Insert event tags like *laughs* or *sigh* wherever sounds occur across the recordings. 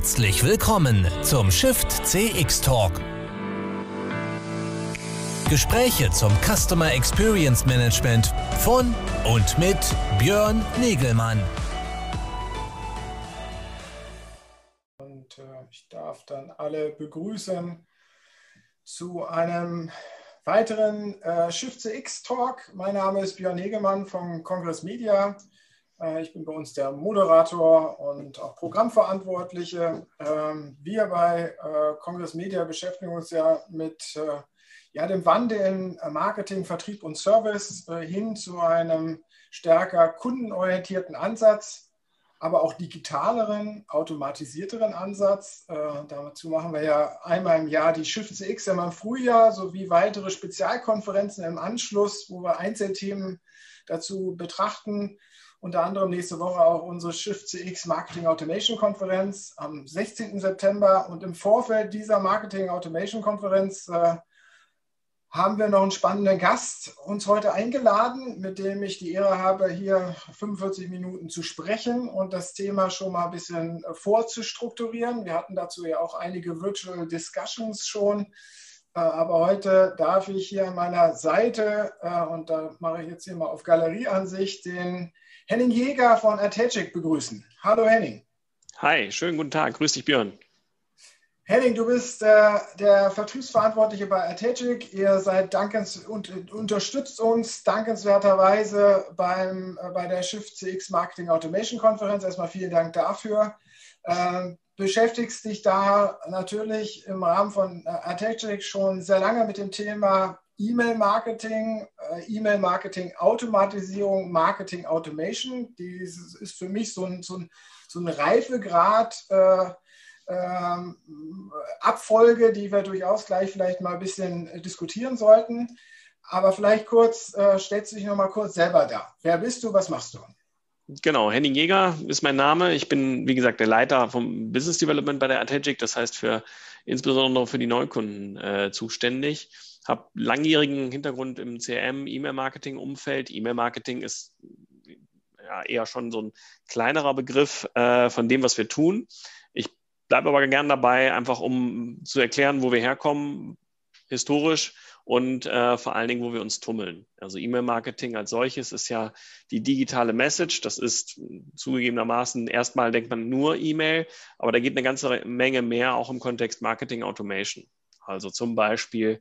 Herzlich willkommen zum Shift CX Talk. Gespräche zum Customer Experience Management von und mit Björn Negelmann. Und äh, ich darf dann alle begrüßen zu einem weiteren äh, Shift CX Talk. Mein Name ist Björn Negelmann von Congress Media. Äh, ich bin bei uns der Moderator und auch Programmverantwortliche. Ähm, wir bei äh, Congress Media beschäftigen uns ja mit äh, ja, dem Wandel in Marketing, Vertrieb und Service hin zu einem stärker kundenorientierten Ansatz, aber auch digitaleren, automatisierteren Ansatz. dazu machen wir ja einmal im Jahr die Shift CX im Frühjahr sowie weitere Spezialkonferenzen im Anschluss, wo wir Einzelthemen dazu betrachten unter anderem nächste Woche auch unsere Shift CX Marketing Automation Konferenz am 16. September. Und im Vorfeld dieser Marketing Automation Konferenz äh, haben wir noch einen spannenden Gast uns heute eingeladen, mit dem ich die Ehre habe, hier 45 Minuten zu sprechen und das Thema schon mal ein bisschen vorzustrukturieren. Wir hatten dazu ja auch einige Virtual Discussions schon. Äh, aber heute darf ich hier an meiner Seite, äh, und da mache ich jetzt hier mal auf Galerieansicht, den Henning Jäger von Ategic begrüßen. Hallo Henning. Hi, schönen guten Tag. Grüß dich, Björn. Henning, du bist äh, der Vertriebsverantwortliche bei Ategic. Ihr seid dankens und unterstützt uns dankenswerterweise beim, bei der Shift CX Marketing Automation Konferenz. Erstmal vielen Dank dafür. Ähm, beschäftigst dich da natürlich im Rahmen von äh, Ategic schon sehr lange mit dem Thema E-Mail-Marketing, äh, E-Mail-Marketing-Automatisierung, Marketing-Automation. Das ist für mich so ein, so ein, so ein Reifegrad. Äh, äh, Abfolge, die wir durchaus gleich vielleicht mal ein bisschen diskutieren sollten. Aber vielleicht kurz, äh, stellst du dich noch mal kurz selber dar. Wer bist du, was machst du? Genau, Henning Jäger ist mein Name. Ich bin, wie gesagt, der Leiter vom Business Development bei der Ategic, das heißt für insbesondere für die Neukunden äh, zuständig habe langjährigen Hintergrund im CRM, E-Mail-Marketing-Umfeld. E-Mail-Marketing ist ja, eher schon so ein kleinerer Begriff äh, von dem, was wir tun. Ich bleibe aber gern dabei, einfach um zu erklären, wo wir herkommen, historisch und äh, vor allen Dingen, wo wir uns tummeln. Also E-Mail-Marketing als solches ist ja die digitale Message. Das ist zugegebenermaßen, erstmal denkt man nur E-Mail, aber da geht eine ganze Menge mehr auch im Kontext Marketing Automation. Also zum Beispiel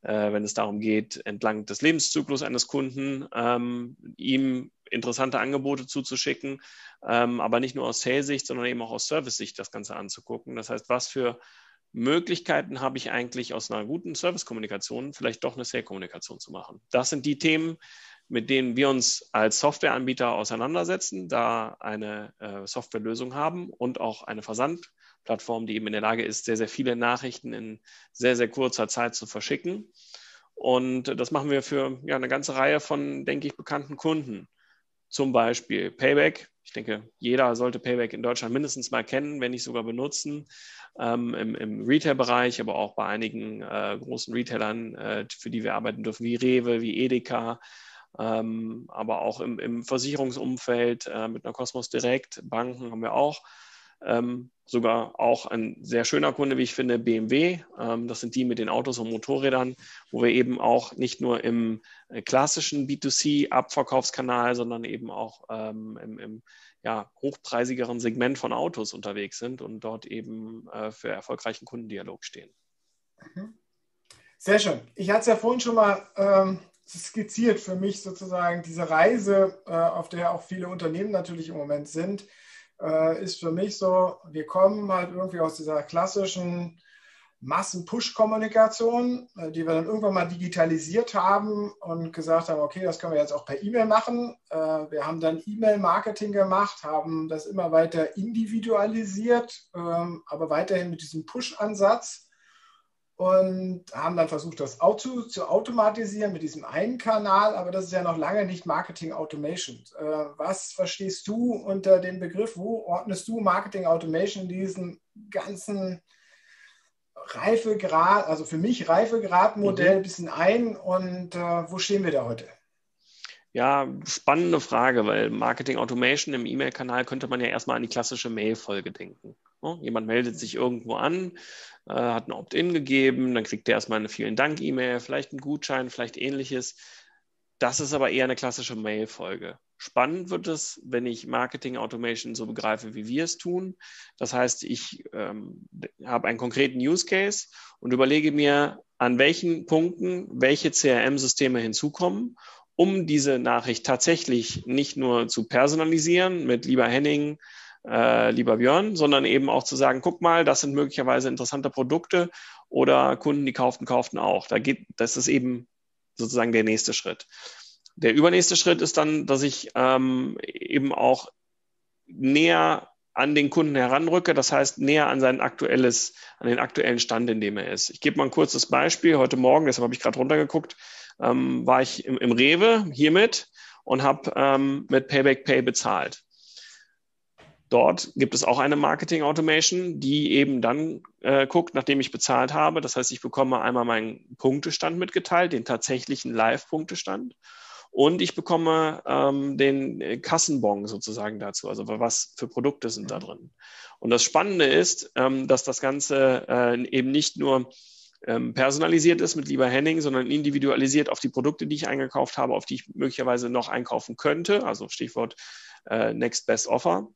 äh, wenn es darum geht, entlang des Lebenszyklus eines Kunden ähm, ihm interessante Angebote zuzuschicken, ähm, aber nicht nur aus Sales-Sicht, sondern eben auch aus Service-Sicht das Ganze anzugucken. Das heißt, was für Möglichkeiten habe ich eigentlich aus einer guten Service-Kommunikation vielleicht doch eine Sale-Kommunikation zu machen? Das sind die Themen, mit denen wir uns als Softwareanbieter auseinandersetzen, da eine äh, Softwarelösung haben und auch eine Versand- Plattform, die eben in der Lage ist, sehr, sehr viele Nachrichten in sehr, sehr kurzer Zeit zu verschicken. Und das machen wir für ja, eine ganze Reihe von, denke ich, bekannten Kunden. Zum Beispiel Payback. Ich denke, jeder sollte Payback in Deutschland mindestens mal kennen, wenn nicht sogar benutzen. Ähm, Im im Retail-Bereich, aber auch bei einigen äh, großen Retailern, äh, für die wir arbeiten dürfen, wie Rewe, wie Edeka, ähm, aber auch im, im Versicherungsumfeld äh, mit einer Cosmos Direct, Banken haben wir auch ähm, sogar auch ein sehr schöner Kunde, wie ich finde, BMW. Ähm, das sind die mit den Autos und Motorrädern, wo wir eben auch nicht nur im äh, klassischen B2C-Abverkaufskanal, sondern eben auch ähm, im, im ja, hochpreisigeren Segment von Autos unterwegs sind und dort eben äh, für erfolgreichen Kundendialog stehen. Mhm. Sehr schön. Ich hatte es ja vorhin schon mal ähm, skizziert für mich sozusagen diese Reise, äh, auf der auch viele Unternehmen natürlich im Moment sind äh, ist für mich so, wir kommen halt irgendwie aus dieser klassischen Massen-Push-Kommunikation, äh, die wir dann irgendwann mal digitalisiert haben und gesagt haben, okay, das können wir jetzt auch per E-Mail machen. Äh, wir haben dann E-Mail-Marketing gemacht, haben das immer weiter individualisiert, ähm, aber weiterhin mit diesem Push-Ansatz und haben dann versucht, das Auto zu automatisieren mit diesem einen Kanal, aber das ist ja noch lange nicht Marketing Automation. Äh, was verstehst du unter dem Begriff? Wo ordnest du Marketing Automation in diesem ganzen Reifegrad, also für mich Reifegradmodell mhm. ein bisschen ein und äh, wo stehen wir da heute? Ja, spannende Frage, weil Marketing Automation im E-Mail-Kanal könnte man ja erstmal an die klassische Mail-Folge denken. Jemand meldet sich irgendwo an, äh, hat ein Opt-in gegeben, dann kriegt der erstmal eine vielen Dank-E-Mail, vielleicht einen Gutschein, vielleicht ähnliches. Das ist aber eher eine klassische Mail-Folge. Spannend wird es, wenn ich Marketing Automation so begreife, wie wir es tun. Das heißt, ich ähm, habe einen konkreten Use Case und überlege mir, an welchen Punkten welche CRM-Systeme hinzukommen, um diese Nachricht tatsächlich nicht nur zu personalisieren mit lieber Henning, äh, lieber Björn, sondern eben auch zu sagen, guck mal, das sind möglicherweise interessante Produkte oder Kunden, die kauften, kauften auch. Da geht, das ist eben sozusagen der nächste Schritt. Der übernächste Schritt ist dann, dass ich ähm, eben auch näher an den Kunden heranrücke, das heißt näher an sein aktuelles, an den aktuellen Stand, in dem er ist. Ich gebe mal ein kurzes Beispiel. Heute Morgen, deshalb habe ich gerade runtergeguckt, ähm, war ich im, im Rewe hiermit und habe ähm, mit Payback Pay bezahlt. Dort gibt es auch eine Marketing Automation, die eben dann äh, guckt, nachdem ich bezahlt habe. Das heißt, ich bekomme einmal meinen Punktestand mitgeteilt, den tatsächlichen Live-Punktestand und ich bekomme ähm, den äh, Kassenbon sozusagen dazu. Also was für Produkte sind da drin. Und das Spannende ist, ähm, dass das Ganze äh, eben nicht nur ähm, personalisiert ist mit lieber Henning, sondern individualisiert auf die Produkte, die ich eingekauft habe, auf die ich möglicherweise noch einkaufen könnte. Also Stichwort äh, Next Best Offer.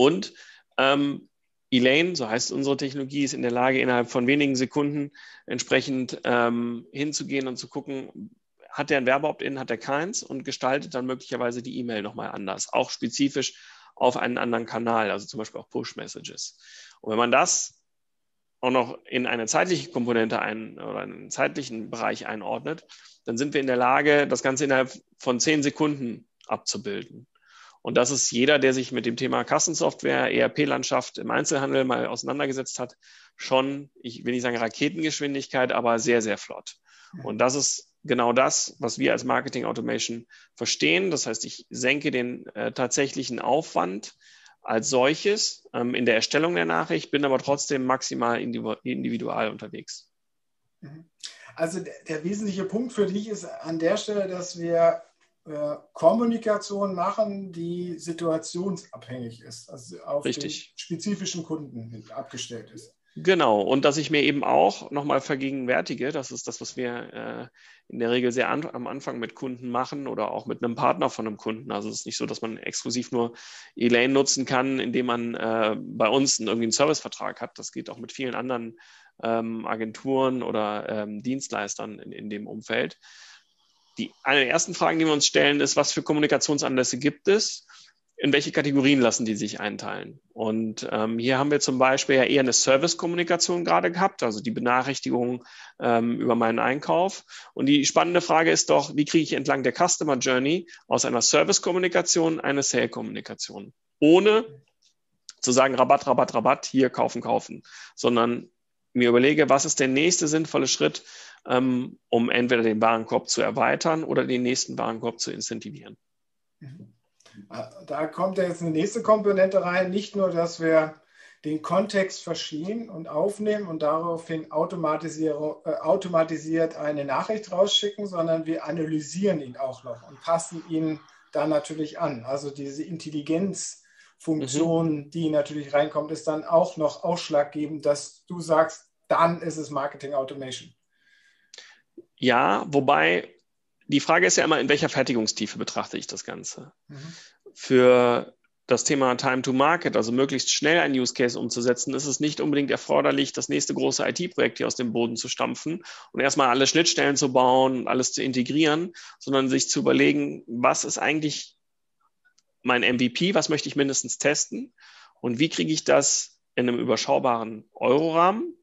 Und ähm, Elaine, so heißt unsere Technologie, ist in der Lage, innerhalb von wenigen Sekunden entsprechend ähm, hinzugehen und zu gucken, hat der ein Werbeopt-in, hat er keins und gestaltet dann möglicherweise die E-Mail nochmal anders, auch spezifisch auf einen anderen Kanal, also zum Beispiel auch Push-Messages. Und wenn man das auch noch in eine zeitliche Komponente ein, oder einen zeitlichen Bereich einordnet, dann sind wir in der Lage, das Ganze innerhalb von zehn Sekunden abzubilden. Und das ist jeder, der sich mit dem Thema Kassensoftware, ERP-Landschaft im Einzelhandel mal auseinandergesetzt hat, schon, ich will nicht sagen Raketengeschwindigkeit, aber sehr, sehr flott. Und das ist genau das, was wir als Marketing Automation verstehen. Das heißt, ich senke den äh, tatsächlichen Aufwand als solches ähm, in der Erstellung der Nachricht, bin aber trotzdem maximal individual unterwegs. Mhm. Also der, der wesentliche Punkt für dich ist an der Stelle, dass wir äh, Kommunikation machen, die situationsabhängig ist, also auf Richtig. den spezifischen Kunden abgestellt ist. Genau, und dass ich mir eben auch nochmal vergegenwärtige, das ist das, was wir äh, in der Regel sehr an, am Anfang mit Kunden machen oder auch mit einem Partner von einem Kunden. Also es ist nicht so, dass man exklusiv nur Elaine nutzen kann, indem man äh, bei uns einen, irgendwie einen Servicevertrag hat. Das geht auch mit vielen anderen ähm, Agenturen oder ähm, Dienstleistern in, in dem Umfeld. Die, eine der ersten Fragen, die wir uns stellen, ist, was für Kommunikationsanlässe gibt es? in welche Kategorien lassen die sich einteilen? Und ähm, hier haben wir zum Beispiel ja eher eine Service-Kommunikation gerade gehabt, also die Benachrichtigung ähm, über meinen Einkauf. Und die spannende Frage ist doch, wie kriege ich entlang der Customer Journey aus einer Service-Kommunikation eine Sale-Kommunikation? Ohne zu sagen, Rabatt, Rabatt, Rabatt, hier kaufen, kaufen, sondern mir überlege, was ist der nächste sinnvolle Schritt, ähm, um entweder den Warenkorb zu erweitern oder den nächsten Warenkorb zu incentivieren. Mhm. Da kommt jetzt eine nächste Komponente rein. Nicht nur, dass wir den Kontext verstehen und aufnehmen und daraufhin äh, automatisiert eine Nachricht rausschicken, sondern wir analysieren ihn auch noch und passen ihn dann natürlich an. Also diese Intelligenzfunktion, mhm. die natürlich reinkommt, ist dann auch noch ausschlaggebend, dass du sagst, dann ist es Marketing Automation. Ja, wobei die Frage ist ja immer, in welcher Fertigungstiefe betrachte ich das Ganze? Mhm. Für das Thema Time to Market, also möglichst schnell ein Use Case umzusetzen, ist es nicht unbedingt erforderlich, das nächste große IT-Projekt hier aus dem Boden zu stampfen und erstmal alle Schnittstellen zu bauen und alles zu integrieren, sondern sich zu überlegen, was ist eigentlich mein MVP, was möchte ich mindestens testen und wie kriege ich das in einem überschaubaren Eurorahmen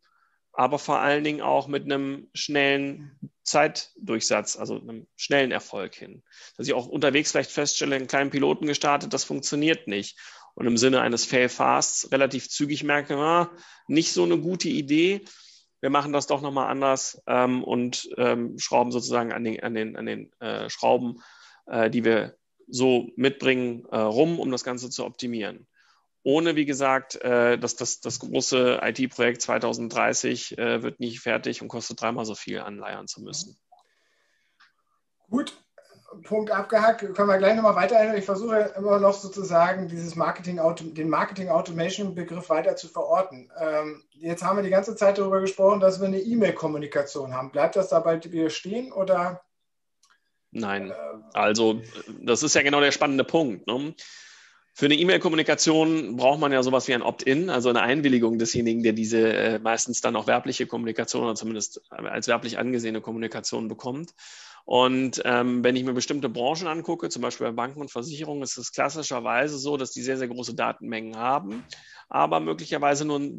aber vor allen Dingen auch mit einem schnellen Zeitdurchsatz, also einem schnellen Erfolg hin. Dass ich auch unterwegs vielleicht feststelle, einen kleinen Piloten gestartet, das funktioniert nicht. Und im Sinne eines Fail-Fasts relativ zügig merke, ah, nicht so eine gute Idee. Wir machen das doch nochmal anders ähm, und ähm, schrauben sozusagen an den, an den, an den äh, Schrauben, äh, die wir so mitbringen, äh, rum, um das Ganze zu optimieren ohne, wie gesagt, äh, dass das, das große IT-Projekt 2030 äh, wird nicht fertig und kostet dreimal so viel anleiern zu müssen. Gut, Punkt abgehakt. Können wir gleich nochmal weiter. Ich versuche immer noch sozusagen dieses Marketing, den Marketing Automation Begriff weiter zu verorten. Ähm, jetzt haben wir die ganze Zeit darüber gesprochen, dass wir eine E-Mail-Kommunikation haben. Bleibt das dabei stehen oder? Nein. Äh, also, das ist ja genau der spannende Punkt. Ne? Für eine E-Mail-Kommunikation braucht man ja sowas wie ein Opt-in, also eine Einwilligung desjenigen, der diese äh, meistens dann auch werbliche Kommunikation oder zumindest als werblich angesehene Kommunikation bekommt. Und ähm, wenn ich mir bestimmte Branchen angucke, zum Beispiel bei Banken und Versicherungen, ist es klassischerweise so, dass die sehr, sehr große Datenmengen haben, aber möglicherweise nur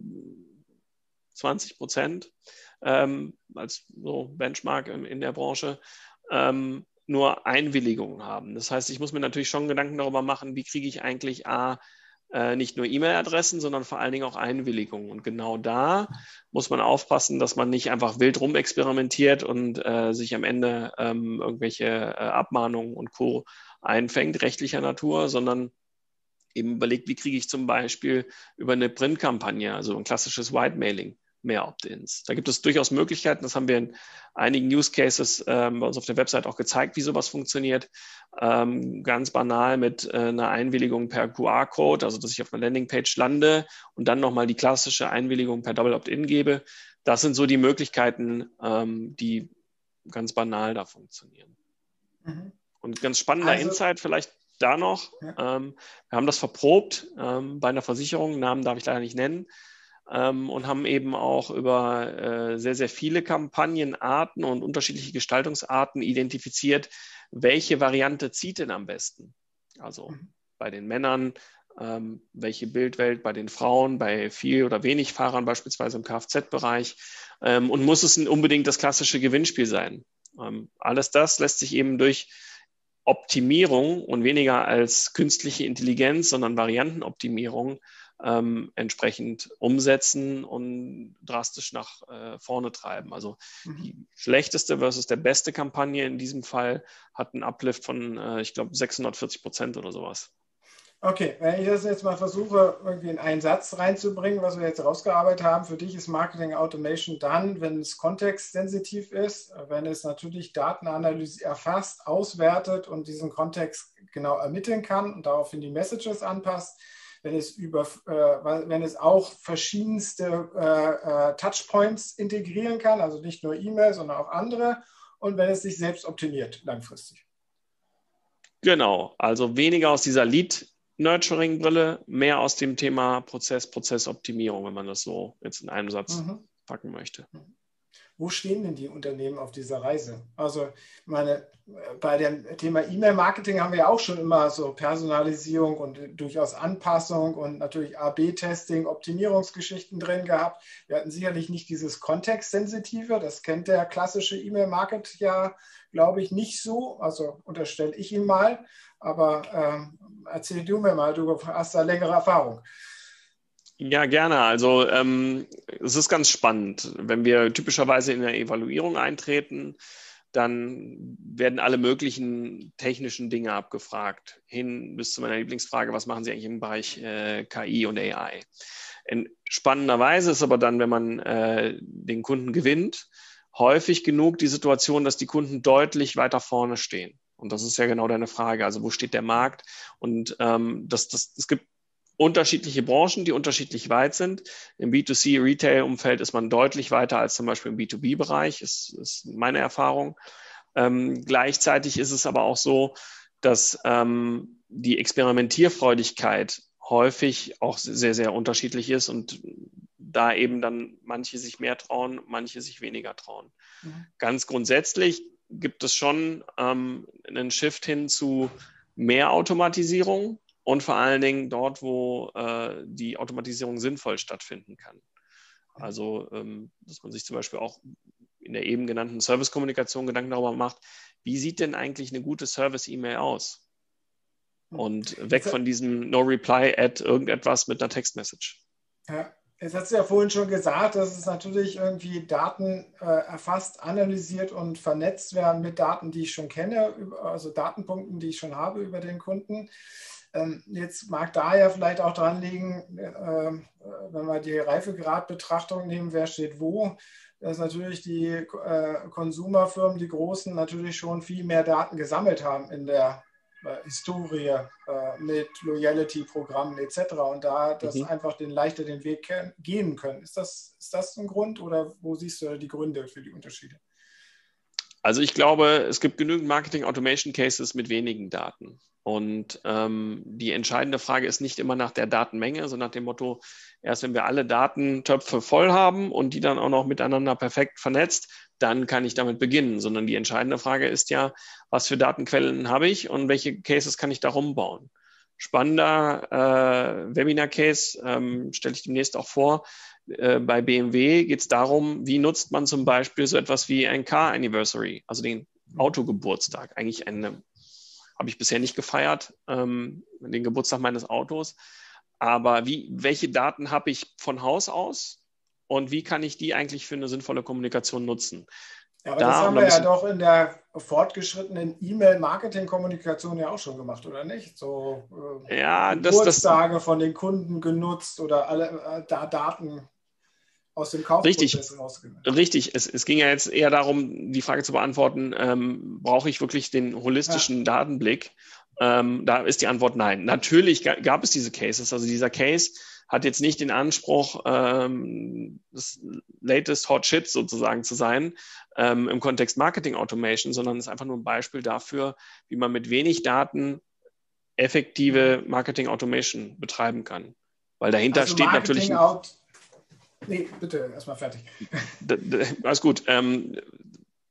20 Prozent ähm, als so Benchmark in, in der Branche ähm, nur Einwilligungen haben. Das heißt, ich muss mir natürlich schon Gedanken darüber machen, wie kriege ich eigentlich A, äh, nicht nur E-Mail-Adressen, sondern vor allen Dingen auch Einwilligungen. Und genau da muss man aufpassen, dass man nicht einfach wild rumexperimentiert und äh, sich am Ende ähm, irgendwelche äh, Abmahnungen und Co. einfängt, rechtlicher Natur, sondern eben überlegt, wie kriege ich zum Beispiel über eine Printkampagne, also ein klassisches White-Mailing, mehr Opt-ins. Da gibt es durchaus Möglichkeiten. Das haben wir in einigen Use Cases ähm, bei uns auf der Website auch gezeigt, wie sowas funktioniert. Ähm, ganz banal mit äh, einer Einwilligung per QR-Code, also dass ich auf einer Landingpage lande und dann nochmal die klassische Einwilligung per Double Opt-in gebe. Das sind so die Möglichkeiten, ähm, die ganz banal da funktionieren. Mhm. Und ganz spannender also, Insight vielleicht da noch. Ja. Ähm, wir haben das verprobt ähm, bei einer Versicherung, Namen darf ich leider nicht nennen ähm, und haben eben auch über äh, sehr, sehr viele Kampagnenarten und unterschiedliche Gestaltungsarten identifiziert, welche Variante zieht denn am besten. Also mhm. bei den Männern, ähm, welche Bildwelt bei den Frauen, bei viel oder wenig Fahrern beispielsweise im Kfz-Bereich ähm, und muss es unbedingt das klassische Gewinnspiel sein. Ähm, alles das lässt sich eben durch Optimierung und weniger als künstliche Intelligenz, sondern Variantenoptimierung ähm, entsprechend umsetzen und drastisch nach äh, vorne treiben. Also mhm. die schlechteste versus der beste Kampagne in diesem Fall hat einen Uplift von, äh, ich glaube, 640 Prozent oder sowas. Okay, wenn ich das jetzt mal versuche, irgendwie in einen Satz reinzubringen, was wir jetzt rausgearbeitet haben, für dich ist Marketing Automation dann, wenn es kontextsensitiv ist, wenn es natürlich Datenanalyse erfasst, auswertet und diesen Kontext genau ermitteln kann und daraufhin die Messages anpasst wenn es, über, äh, wenn es auch verschiedenste äh, äh, Touchpoints integrieren kann, also nicht nur E-Mail, sondern auch andere, und wenn es sich selbst optimiert langfristig. Genau, also weniger aus dieser Lead-Nurturing-Brille, mehr aus dem Thema Prozess, Prozessoptimierung, wenn man das so jetzt in einem Satz mhm. packen möchte. Mhm wo stehen denn die Unternehmen auf dieser Reise? Also meine, bei dem Thema E-Mail-Marketing haben wir ja auch schon immer so Personalisierung und durchaus Anpassung und natürlich AB-Testing, Optimierungsgeschichten drin gehabt. Wir hatten sicherlich nicht dieses Kontextsensitive, das kennt der klassische E-Mail-Market ja, glaube ich, nicht so. Also unterstelle ich ihn mal. Aber äh, erzähl du mir mal, du hast da längere Erfahrung. Ja, gerne. Also ähm, es ist ganz spannend. Wenn wir typischerweise in der Evaluierung eintreten, dann werden alle möglichen technischen Dinge abgefragt, hin bis zu meiner Lieblingsfrage, was machen Sie eigentlich im Bereich äh, KI und AI? In spannenderweise ist aber dann, wenn man äh, den Kunden gewinnt, häufig genug die Situation, dass die Kunden deutlich weiter vorne stehen. Und das ist ja genau deine Frage. Also wo steht der Markt? Und ähm, das, das, es gibt unterschiedliche Branchen, die unterschiedlich weit sind. Im B2C-Retail-Umfeld ist man deutlich weiter als zum Beispiel im B2B-Bereich, ist, ist meine Erfahrung. Ähm, gleichzeitig ist es aber auch so, dass ähm, die Experimentierfreudigkeit häufig auch sehr, sehr unterschiedlich ist und da eben dann manche sich mehr trauen, manche sich weniger trauen. Mhm. Ganz grundsätzlich gibt es schon ähm, einen Shift hin zu mehr Automatisierung und vor allen Dingen dort, wo äh, die Automatisierung sinnvoll stattfinden kann. Also, ähm, dass man sich zum Beispiel auch in der eben genannten Service-Kommunikation Gedanken darüber macht, wie sieht denn eigentlich eine gute Service-E-Mail aus? Hm. Und weg von diesem No-Reply-Add irgendetwas mit einer Textmessage. Ja, Jetzt hast du ja vorhin schon gesagt, dass es natürlich irgendwie Daten äh, erfasst, analysiert und vernetzt werden mit Daten, die ich schon kenne, also Datenpunkten, die ich schon habe über den Kunden. Ähm, jetzt mag da ja vielleicht auch dran liegen, äh, wenn wir die Reifegradbetrachtung nehmen, wer steht wo, dass natürlich die äh, Konsumerfirmen, die großen, natürlich schon viel mehr Daten gesammelt haben in der äh, Historie mit Loyalty-Programmen etc. und da das mhm. einfach den leichter den Weg gehen können. Ist das, ist das ein Grund oder wo siehst du die Gründe für die Unterschiede? Also ich glaube, es gibt genügend Marketing-Automation-Cases mit wenigen Daten. Und ähm, die entscheidende Frage ist nicht immer nach der Datenmenge, sondern nach dem Motto, erst wenn wir alle Datentöpfe voll haben und die dann auch noch miteinander perfekt vernetzt, dann kann ich damit beginnen. Sondern die entscheidende Frage ist ja, was für Datenquellen habe ich und welche Cases kann ich da rumbauen? Spannender äh, Webinar-Case ähm, stelle ich demnächst auch vor. Äh, bei BMW geht es darum, wie nutzt man zum Beispiel so etwas wie ein Car Anniversary, also den Autogeburtstag. Eigentlich eine, habe ich bisher nicht gefeiert, ähm, den Geburtstag meines Autos. Aber wie, welche Daten habe ich von Haus aus und wie kann ich die eigentlich für eine sinnvolle Kommunikation nutzen? Ja, aber da, das haben wir ja doch in der fortgeschrittenen E-Mail-Marketing-Kommunikation ja auch schon gemacht, oder nicht? So äh, ja, Geburtstage das, von den Kunden genutzt oder alle äh, da Daten aus dem Kaufprozess rausgenommen. Richtig, es, es, ging ja jetzt eher darum, die Frage zu beantworten, ähm, brauche ich wirklich den holistischen ja. Datenblick? Ähm, da ist die Antwort nein. Natürlich gab es diese Cases. Also dieser Case hat jetzt nicht den Anspruch, ähm, das latest hot shit sozusagen zu sein ähm, im Kontext Marketing Automation, sondern ist einfach nur ein Beispiel dafür, wie man mit wenig Daten effektive Marketing Automation betreiben kann. Weil dahinter also steht Marketing natürlich. Out Nee, bitte erstmal fertig. Alles gut. Ähm,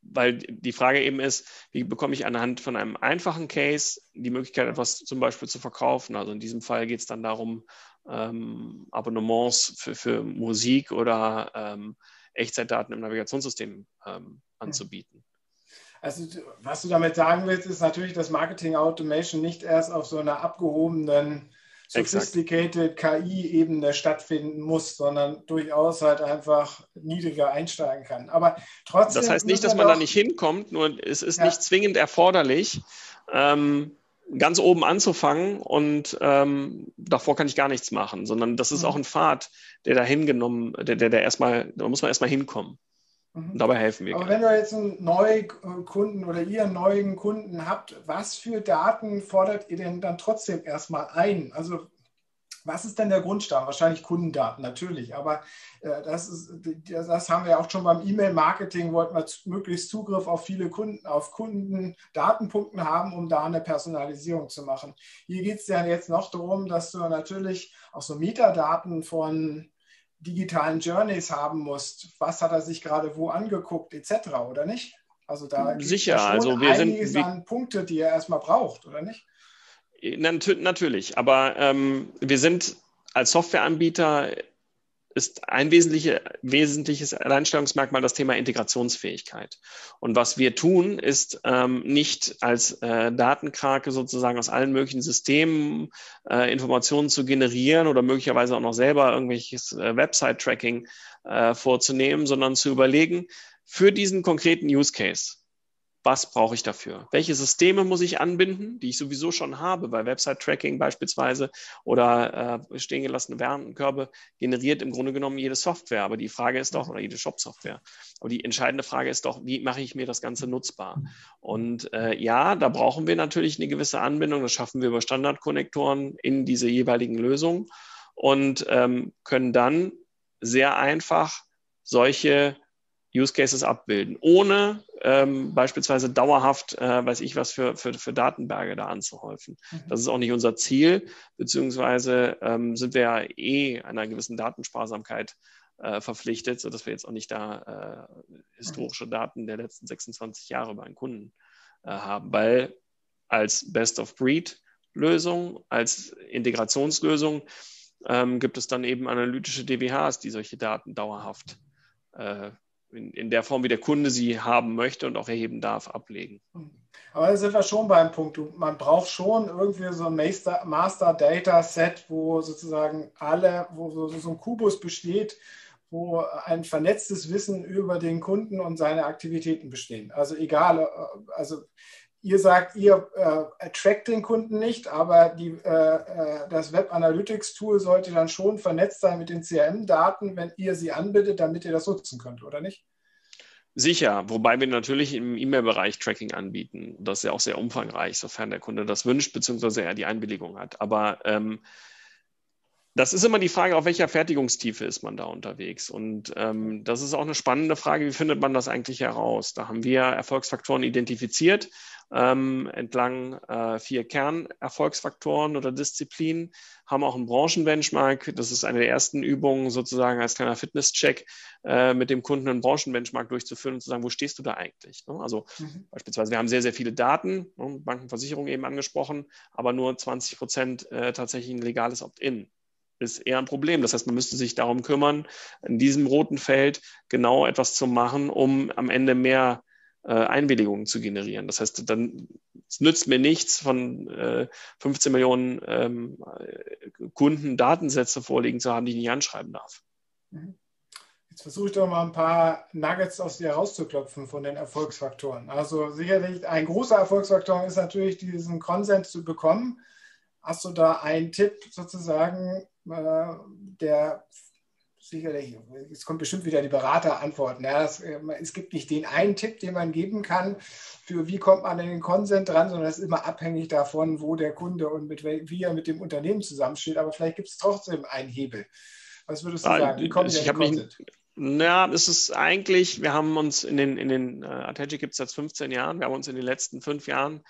weil die Frage eben ist, wie bekomme ich anhand von einem einfachen Case die Möglichkeit, etwas zum Beispiel zu verkaufen? Also in diesem Fall geht es dann darum, ähm, Abonnements für, für, Musik oder ähm, Echtzeitdaten im Navigationssystem ähm, anzubieten. Also was du damit sagen willst, ist natürlich, dass Marketing Automation nicht erst auf so einer abgehobenen sophisticated KI-Ebene stattfinden muss, sondern durchaus halt einfach niedriger einsteigen kann. Aber trotzdem. Das heißt nicht, dass man da nicht hinkommt, nur es ist ja. nicht zwingend erforderlich, ähm, ganz oben anzufangen und ähm, davor kann ich gar nichts machen, sondern das ist mhm. auch ein Pfad, der da hingenommen, der, der, der erstmal, da muss man erstmal hinkommen. Mhm. Dabei helfen wir. Aber gerne. wenn du jetzt einen neuen Kunden oder ihr einen neuen Kunden habt, was für Daten fordert ihr denn dann trotzdem erstmal ein? Also was ist denn der Grundstamm? Wahrscheinlich Kundendaten, natürlich. Aber äh, das, ist, das haben wir auch schon beim E-Mail-Marketing, wollten wir möglichst Zugriff auf viele Kunden, auf Kundendatenpunkten haben, um da eine Personalisierung zu machen. Hier geht es ja jetzt noch darum, dass du natürlich auch so Metadaten von digitalen Journeys haben musst. Was hat er sich gerade wo angeguckt, etc., oder nicht? Also da gibt es also wir einiges sind, an Punkte, die er erstmal braucht, oder nicht? Natürlich, aber ähm, wir sind als Softwareanbieter ist ein wesentliche, wesentliches Alleinstellungsmerkmal das Thema Integrationsfähigkeit. Und was wir tun, ist ähm, nicht als äh, Datenkrake sozusagen aus allen möglichen Systemen äh, Informationen zu generieren oder möglicherweise auch noch selber irgendwelches äh, Website-Tracking äh, vorzunehmen, sondern zu überlegen, für diesen konkreten Use Case, was brauche ich dafür? Welche Systeme muss ich anbinden, die ich sowieso schon habe, bei Website-Tracking beispielsweise oder äh, stehen gelassene Warenkörbe generiert im Grunde genommen jede Software. Aber die Frage ist doch, oder jede Shop-Software. Aber die entscheidende Frage ist doch, wie mache ich mir das Ganze nutzbar? Und äh, ja, da brauchen wir natürlich eine gewisse Anbindung. Das schaffen wir über Standardkonnektoren in diese jeweiligen Lösungen und ähm, können dann sehr einfach solche Use Cases abbilden, ohne ähm, beispielsweise dauerhaft, äh, weiß ich was, für, für, für Datenberge da anzuhäufen. Mhm. Das ist auch nicht unser Ziel, beziehungsweise ähm, sind wir ja eh einer gewissen Datensparsamkeit äh, verpflichtet, sodass wir jetzt auch nicht da äh, historische Daten der letzten 26 Jahre bei einen Kunden äh, haben, weil als Best-of-Breed-Lösung, als Integrationslösung ähm, gibt es dann eben analytische DWHs, die solche Daten dauerhaft äh, in, in der Form, wie der Kunde sie haben möchte und auch erheben darf, ablegen. Aber da sind wir schon beim Punkt. Man braucht schon irgendwie so ein Master, Master Data Set, wo sozusagen alle, wo so ein Kubus besteht, wo ein vernetztes Wissen über den Kunden und seine Aktivitäten bestehen. Also egal, also ihr sagt, ihr äh, attract den Kunden nicht, aber die, äh, äh das Web Analytics Tool sollte dann schon vernetzt sein mit den CRM-Daten, wenn ihr sie anbietet, damit ihr das nutzen könnt, oder nicht? Sicher, wobei wir natürlich im E-Mail-Bereich Tracking anbieten. Das ist ja auch sehr umfangreich, sofern der Kunde das wünscht, beziehungsweise er die Einwilligung hat. Aber ähm, das ist immer die Frage, auf welcher Fertigungstiefe ist man da unterwegs? Und ähm, das ist auch eine spannende Frage, wie findet man das eigentlich heraus? Da haben wir Erfolgsfaktoren identifiziert ähm, entlang äh, vier Kernerfolgsfaktoren oder Disziplinen, haben auch einen Branchenbenchmark. Das ist eine der ersten Übungen, sozusagen als kleiner Fitnesscheck, äh, mit dem Kunden einen Branchenbenchmark durchzuführen und zu sagen, wo stehst du da eigentlich? Ne? Also mhm. beispielsweise, wir haben sehr, sehr viele Daten, ne? Bankenversicherung eben angesprochen, aber nur 20 Prozent äh, tatsächlich ein legales Opt-in ist eher ein Problem. Das heißt, man müsste sich darum kümmern, in diesem roten Feld genau etwas zu machen, um am Ende mehr äh, Einwilligungen zu generieren. Das heißt, dann es nützt mir nichts, von äh, 15 Millionen ähm, Kunden Datensätze vorliegen zu haben, die ich nicht anschreiben darf. Mhm. Jetzt versuche ich doch mal ein paar Nuggets aus dir rauszuklopfen von den Erfolgsfaktoren. Also sicherlich ein großer Erfolgsfaktor ist natürlich diesen Konsens zu bekommen. Hast du da einen Tipp sozusagen, äh, der sicherlich, es kommt bestimmt wieder die Beraterantworten. Ja, es, äh, es, gibt nicht den einen Tipp, den man geben kann, für wie kommt man an den Consent dran, sondern es ist immer abhängig davon, wo der Kunde und mit, wie er mit dem Unternehmen zusammensteht. Aber vielleicht gibt es trotzdem einen Hebel. Was würdest du sagen? Wie kommt ich Consent? Na, es ist eigentlich, wir haben uns in den, in den uh, Artegic gibt es seit 15 Jahren, wir haben uns in den letzten fünf Jahren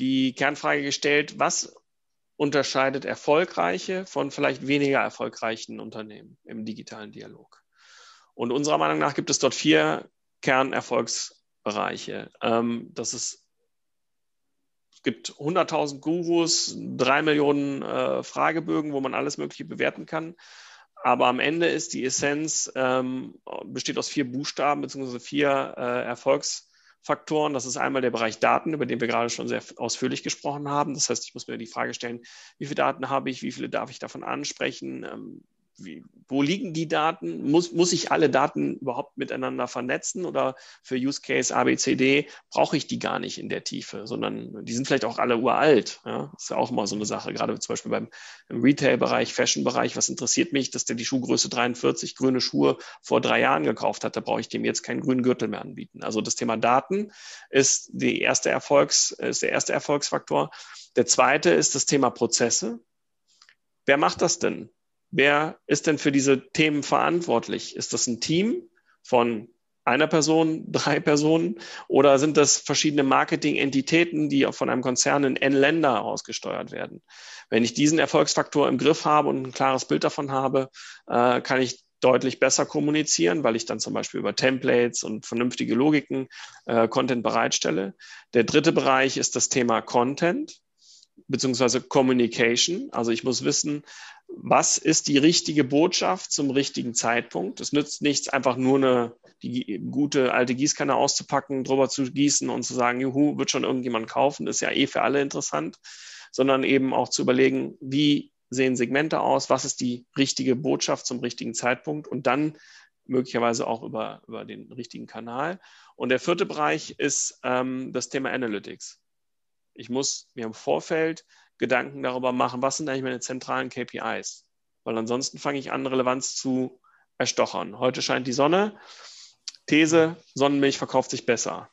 die Kernfrage gestellt, was unterscheidet erfolgreiche von vielleicht weniger erfolgreichen Unternehmen im digitalen Dialog. Und unserer Meinung nach gibt es dort vier Kernerfolgsbereiche. Ähm, das ist, es gibt 100.000 Gurus, drei Millionen äh, Fragebögen, wo man alles Mögliche bewerten kann. Aber am Ende ist die Essenz, ähm, besteht aus vier Buchstaben bzw. vier äh, Erfolgsbereiche. Faktoren. Das ist einmal der Bereich Daten, über den wir gerade schon sehr ausführlich gesprochen haben. Das heißt, ich muss mir die Frage stellen, wie viele Daten habe ich, wie viele darf ich davon ansprechen, ähm, wie, wo liegen die Daten? Muss, muss ich alle Daten überhaupt miteinander vernetzen oder für Use Case ABCD brauche ich die gar nicht in der Tiefe, sondern die sind vielleicht auch alle uralt. Ja? Das ist ja auch mal so eine Sache, gerade zum Beispiel beim Retail-Bereich, Fashion-Bereich. Was interessiert mich, dass der die Schuhgröße 43 grüne Schuhe vor drei Jahren gekauft hat? Da brauche ich dem jetzt keinen grünen Gürtel mehr anbieten. Also das Thema Daten ist, die erste Erfolgs, ist der erste Erfolgsfaktor. Der zweite ist das Thema Prozesse. Wer macht das denn? Wer ist denn für diese Themen verantwortlich? Ist das ein Team von einer Person, *laughs* drei Personen oder sind das verschiedene Marketing-Entitäten, die von einem Konzern in N Länder ausgesteuert werden? Wenn ich diesen Erfolgsfaktor im Griff habe und ein klares Bild davon habe, äh, kann ich deutlich besser kommunizieren, weil ich dann zum Beispiel über Templates und vernünftige Logiken äh, Content bereitstelle. Der dritte Bereich ist das Thema Content beziehungsweise Communication. Also ich muss wissen, was ist die richtige Botschaft zum richtigen Zeitpunkt. Es nützt nichts, einfach nur eine die gute alte Gießkanne auszupacken, drüber zu gießen und zu sagen, juhu, wird schon irgendjemand kaufen, ist ja eh für alle interessant, sondern eben auch zu überlegen, wie sehen Segmente aus, was ist die richtige Botschaft zum richtigen Zeitpunkt und dann möglicherweise auch über, über den richtigen Kanal. Und der vierte Bereich ist ähm, das Thema Analytics. Ich muss mir im Vorfeld Gedanken darüber machen, was sind eigentlich meine zentralen KPIs. Weil ansonsten fange ich an, Relevanz zu erstochern. Heute scheint die Sonne. These, Sonnenmilch verkauft sich besser.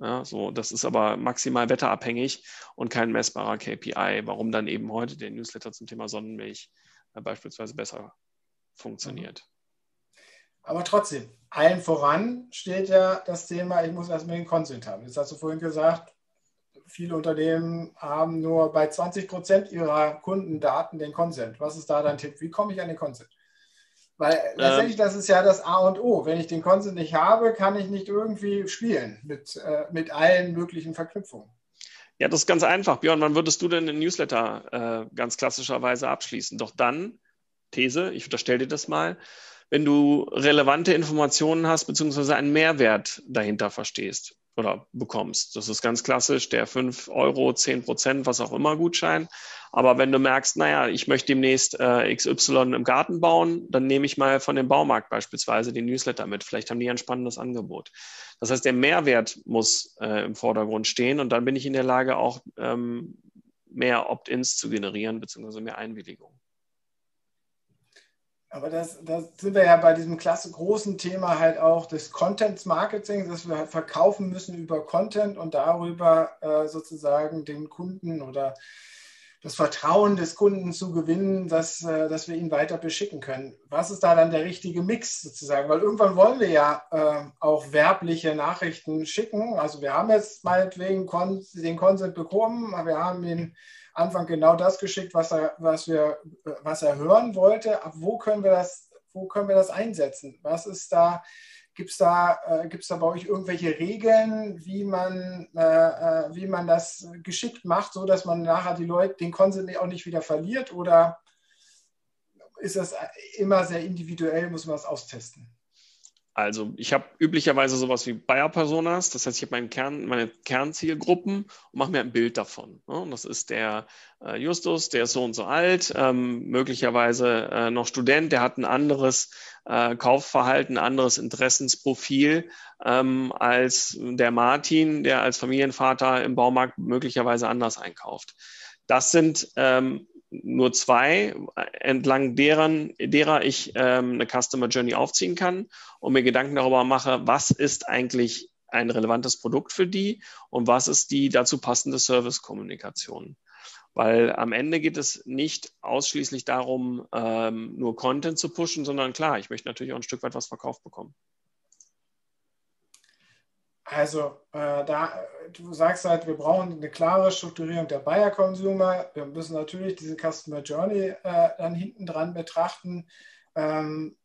Ja, so, das ist aber maximal wetterabhängig und kein messbarer KPI, warum dann eben heute der Newsletter zum Thema Sonnenmilch äh, beispielsweise besser funktioniert. Aber trotzdem, allen voran steht ja das Thema, ich muss erstmal den Consent haben. Jetzt hast du vorhin gesagt, viele Unternehmen haben nur bei 20 Prozent ihrer Kundendaten den Consent. Was ist da dein Tipp? Wie komme ich an den Consent? Weil ähm, letztendlich, das ist ja das A und O. Wenn ich den Consent nicht habe, kann ich nicht irgendwie spielen mit, äh, mit allen möglichen Verknüpfungen. Ja, das ist ganz einfach. Björn, wann würdest du denn den Newsletter äh, ganz klassischerweise abschließen? Doch dann, These, ich unterstelle dir das mal, wenn du relevante Informationen hast, beziehungsweise einen Mehrwert dahinter verstehst. Oder bekommst. Das ist ganz klassisch, der 5 Euro, 10 Prozent, was auch immer Gutschein. Aber wenn du merkst, naja, ich möchte demnächst äh, XY im Garten bauen, dann nehme ich mal von dem Baumarkt beispielsweise den Newsletter mit. Vielleicht haben die ein spannendes Angebot. Das heißt, der Mehrwert muss äh, im Vordergrund stehen und dann bin ich in der Lage, auch ähm, mehr Opt-ins zu generieren, beziehungsweise mehr Einwilligung. Aber das, das sind wir ja bei diesem klasse großen Thema halt auch des Content Marketing, dass wir halt verkaufen müssen über Content und darüber äh, sozusagen den Kunden oder das Vertrauen des Kunden zu gewinnen, dass, äh, dass wir ihn weiter beschicken können. Was ist da dann der richtige Mix sozusagen? Weil irgendwann wollen wir ja äh, auch werbliche Nachrichten schicken. Also wir haben jetzt meinetwegen den Consent bekommen, aber wir haben ihn Anfang genau das geschickt, was er, was wir, was er hören wollte. Ab wo können wir das, wo können wir das einsetzen? Was ist da, gibt es da, äh, da bei euch irgendwelche Regeln, wie man, äh, äh, wie man das geschickt macht, so dass man nachher die Leute, den Konsens auch nicht wieder verliert? Oder ist das immer sehr individuell, muss man das austesten? Also ich habe üblicherweise sowas wie Buyer-Personas, das heißt, ich habe meinen Kern, meine Kernzielgruppen und mache mir ein Bild davon. Ne? Und das ist der äh, Justus, der ist so und so alt, ähm, möglicherweise äh, noch Student, der hat ein anderes äh, Kaufverhalten, anderes Interessensprofil ähm, als der Martin, der als Familienvater im Baumarkt möglicherweise anders einkauft. Das sind ähm, nur zwei, entlang deren, derer ich ähm, eine Customer Journey aufziehen kann und mir Gedanken darüber mache, was ist eigentlich ein relevantes Produkt für die und was ist die dazu passende Service-Kommunikation. Weil am Ende geht es nicht ausschließlich darum, ähm, nur Content zu pushen, sondern klar, ich möchte natürlich auch ein Stück weit was verkauft bekommen. Also äh, da, du sagst halt, wir brauchen eine klare Strukturierung der Buyer-Consumer. Wir müssen natürlich diese Customer Journey äh, dann hinten dran betrachten. Ähm,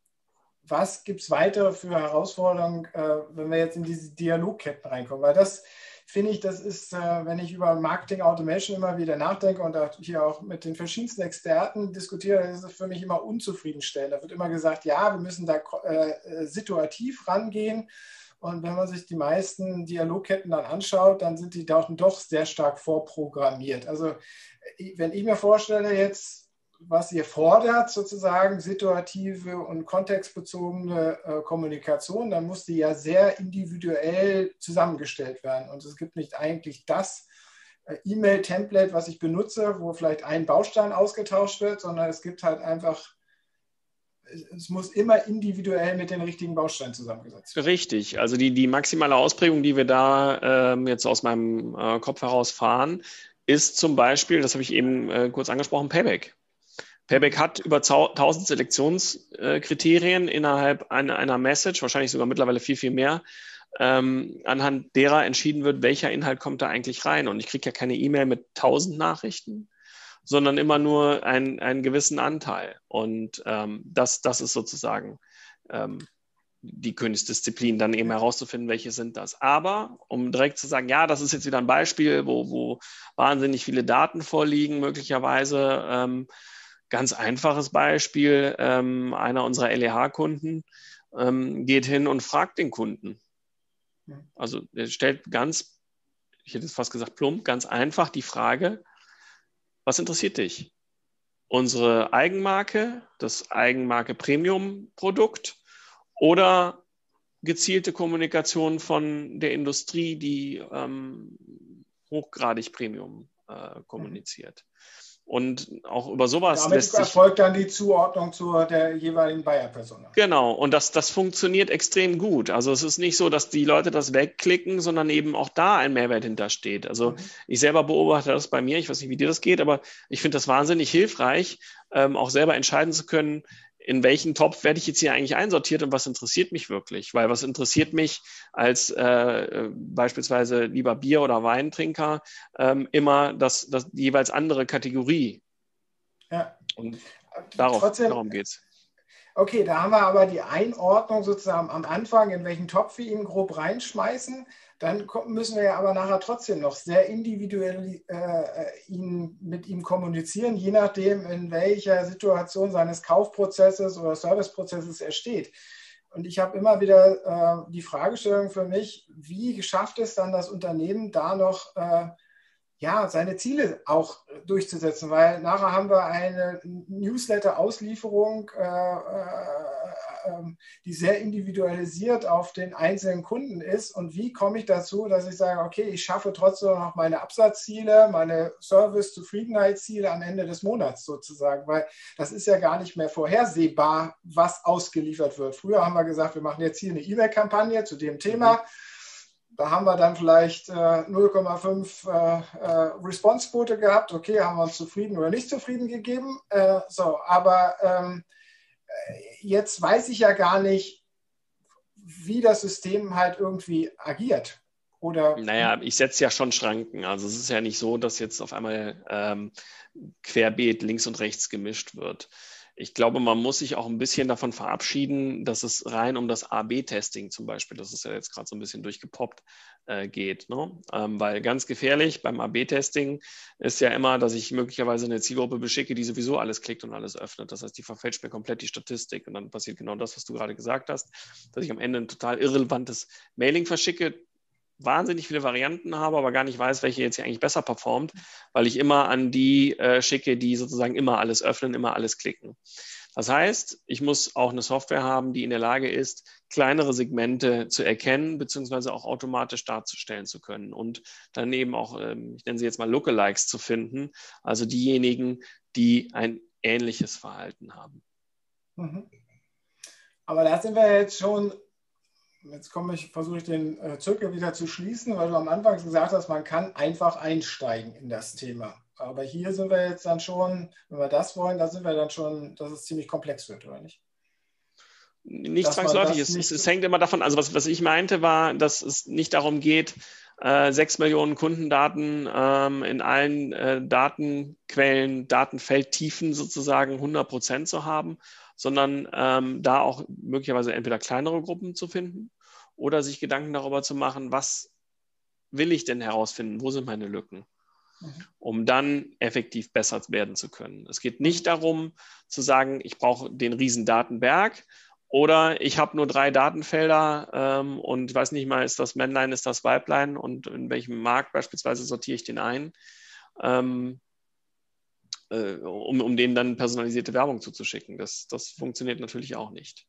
was gibt es weitere für Herausforderungen, äh, wenn wir jetzt in diese Dialogketten reinkommen? Weil das finde ich, das ist, äh, wenn ich über Marketing Automation immer wieder nachdenke und auch hier auch mit den verschiedensten Experten diskutiere, das ist für mich immer unzufriedenstellend. Da wird immer gesagt, ja, wir müssen da äh, situativ rangehen und wenn man sich die meisten Dialogketten dann anschaut, dann sind die doch, doch sehr stark vorprogrammiert. Also wenn ich mir vorstelle jetzt, was ihr fordert, sozusagen situative und kontextbezogene äh, Kommunikation, dann muss die ja sehr individuell zusammengestellt werden. Und es gibt nicht eigentlich das äh, E-Mail-Template, was ich benutze, wo vielleicht ein Baustein ausgetauscht wird, sondern es gibt halt einfach es muss immer individuell mit den richtigen Bausteinen zusammengesetzt werden. Richtig. Also die, die maximale Ausprägung, die wir da ähm, jetzt aus meinem äh, Kopf heraus fahren, ist zum Beispiel, das habe ich eben äh, kurz angesprochen, Payback. Payback hat über 1000 Selektionskriterien äh, innerhalb einer, Message, wahrscheinlich sogar mittlerweile viel, viel mehr, ähm, anhand derer entschieden wird, welcher Inhalt kommt da eigentlich rein. Und ich kriege ja keine E-Mail mit 1000 Nachrichten, sondern immer nur ein, einen gewissen Anteil. Und ähm, das, das ist sozusagen ähm, die Königsdisziplin, dann eben herauszufinden, welche sind das. Aber um direkt zu sagen, ja, das ist jetzt wieder ein Beispiel, wo, wo wahnsinnig viele Daten vorliegen, möglicherweise. Ähm, ganz einfaches Beispiel, ähm, einer unserer LEH-Kunden ähm, geht hin und fragt den Kunden. Also er stellt ganz, ich hätte es fast gesagt plump, ganz einfach die Frage, was interessiert dich? Unsere Eigenmarke, das Eigenmarke Premium-Produkt oder gezielte Kommunikation von der Industrie, die ähm, hochgradig Premium äh, kommuniziert? Und auch über sowas Damit lässt erfolgt dann die Zuordnung zu der jeweiligen Bayer-Person. Genau, und das, das funktioniert extrem gut. Also es ist nicht so, dass die Leute das wegklicken, sondern eben auch da ein Mehrwert hintersteht. Also mhm. ich selber beobachte das bei mir, ich weiß nicht, wie dir das geht, aber ich finde das wahnsinnig hilfreich, ähm, auch selber entscheiden zu können, in welchen Topf werde ich jetzt hier eigentlich einsortiert und was interessiert mich wirklich? Weil was interessiert mich als äh, beispielsweise lieber Bier- oder Weintrinker ähm, immer das, das die jeweils andere Kategorie. Ja. Und darauf, Trotzdem, darum geht es. Okay, da haben wir aber die Einordnung sozusagen am Anfang, in welchen Topf wir ihn grob reinschmeißen. Dann müssen wir ja aber nachher trotzdem noch sehr individuell äh, ihn, mit ihm kommunizieren, je nachdem, in welcher Situation seines Kaufprozesses oder Serviceprozesses er steht. Und ich habe immer wieder äh, die Fragestellung für mich, wie schafft es dann das Unternehmen da noch äh, ja, seine Ziele auch durchzusetzen, weil nachher haben wir eine Newsletter-Auslieferung, äh, äh ähm, die sehr individualisiert auf den einzelnen Kunden ist. Und wie komme ich dazu, dass ich sage, okay, ich schaffe trotzdem noch meine Absatzziele, meine Service-Zufriedenheitsziele am Ende des Monats sozusagen, weil das ist ja gar nicht mehr vorhersehbar, was ausgeliefert wird. Früher haben wir gesagt, wir machen jetzt hier eine E-Mail-Kampagne zu dem Thema. Da haben wir dann vielleicht äh, 0,5 äh, äh, Response-Quote gehabt. Okay, haben wir uns zufrieden oder nicht zufrieden gegeben. Äh, so, aber ähm, jetzt weiß ich ja gar nicht, wie das System halt irgendwie agiert. Oder naja, ich setze ja schon Schranken. Also es ist ja nicht so, dass jetzt auf einmal ähm, querbeet links und rechts gemischt wird ich glaube, man muss sich auch ein bisschen davon verabschieden, dass es rein um das AB-Testing zum Beispiel, das ist ja jetzt gerade so ein bisschen durchgepoppt, äh, geht. Ne? Ähm, weil ganz gefährlich beim AB-Testing ist ja immer, dass ich möglicherweise eine Zielgruppe beschicke, die sowieso alles klickt und alles öffnet. Das heißt, die verfälscht mir komplett die Statistik und dann passiert genau das, was du gerade gesagt hast, dass ich am Ende ein total irrelevantes Mailing verschicke, wahnsinnig viele Varianten habe, aber gar nicht weiß, welche jetzt hier eigentlich besser performt, weil ich immer an die äh, schicke, die sozusagen immer alles öffnen, immer alles klicken. Das heißt, ich muss auch eine Software haben, die in der Lage ist, kleinere Segmente zu erkennen, beziehungsweise auch automatisch darzustellen zu können und dann eben auch, ähm, ich nenne sie jetzt mal Lookalikes zu finden, also diejenigen, die ein ähnliches Verhalten haben. Mhm. Aber da sind wir jetzt schon jetzt komme ich, versuche ich den äh, Zirkel wieder zu schließen, weil du am Anfang gesagt hast, man kann einfach einsteigen in das Thema. Aber hier sind wir jetzt dann schon, wenn wir das wollen, da sind wir dann schon, dass es ziemlich komplex wird, oder nicht? Nicht dass zwangsläufig. Es, nicht es, hängt immer davon, also was, was ich meinte, war, dass es nicht darum geht, äh, 6 Millionen Kundendaten ähm, in allen äh, Datenquellen, Datenfeldtiefen sozusagen 100 Prozent zu haben, sondern ähm, da auch möglicherweise entweder kleinere Gruppen zu finden oder sich Gedanken darüber zu machen, was will ich denn herausfinden, wo sind meine Lücken, mhm. um dann effektiv besser werden zu können. Es geht nicht darum zu sagen, ich brauche den riesen Datenberg oder ich habe nur drei Datenfelder ähm, und ich weiß nicht mal, ist das Männlein, ist das Weiblein und in welchem Markt beispielsweise sortiere ich den ein. Ähm, äh, um, um denen dann personalisierte Werbung zuzuschicken. Das, das funktioniert natürlich auch nicht.